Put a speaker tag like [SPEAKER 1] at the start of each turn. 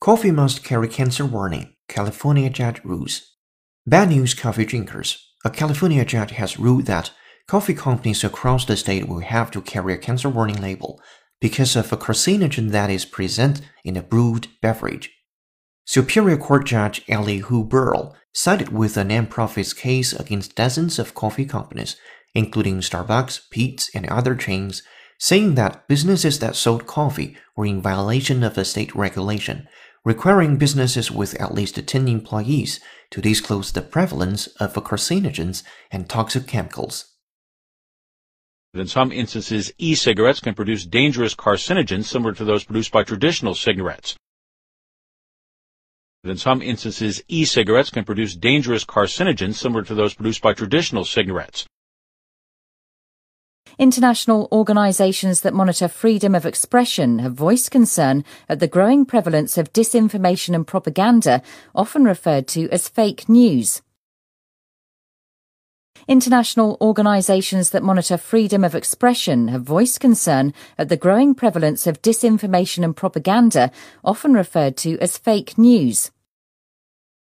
[SPEAKER 1] coffee must carry cancer warning. California judge rules. Bad news, coffee drinkers. A California judge has ruled that coffee companies across the state will have to carry a cancer warning label because of a carcinogen that is present in a brewed beverage. Superior Court Judge Elihu Berle sided with a nonprofit's case against dozens of coffee companies, including Starbucks, Peet's, and other chains, saying that businesses that sold coffee were in violation of a state regulation requiring businesses with at least 10 employees to disclose the prevalence of carcinogens and toxic chemicals.
[SPEAKER 2] In some instances, e-cigarettes can produce dangerous carcinogens similar to those produced by traditional cigarettes. In some instances, e-cigarettes can produce dangerous carcinogens similar to those produced by traditional cigarettes.
[SPEAKER 3] International organisations that monitor freedom of expression have voiced concern at the growing prevalence of disinformation and propaganda, often referred to as fake news. International organisations that monitor freedom of expression have voiced concern at the growing prevalence of disinformation and propaganda, often referred to as fake news.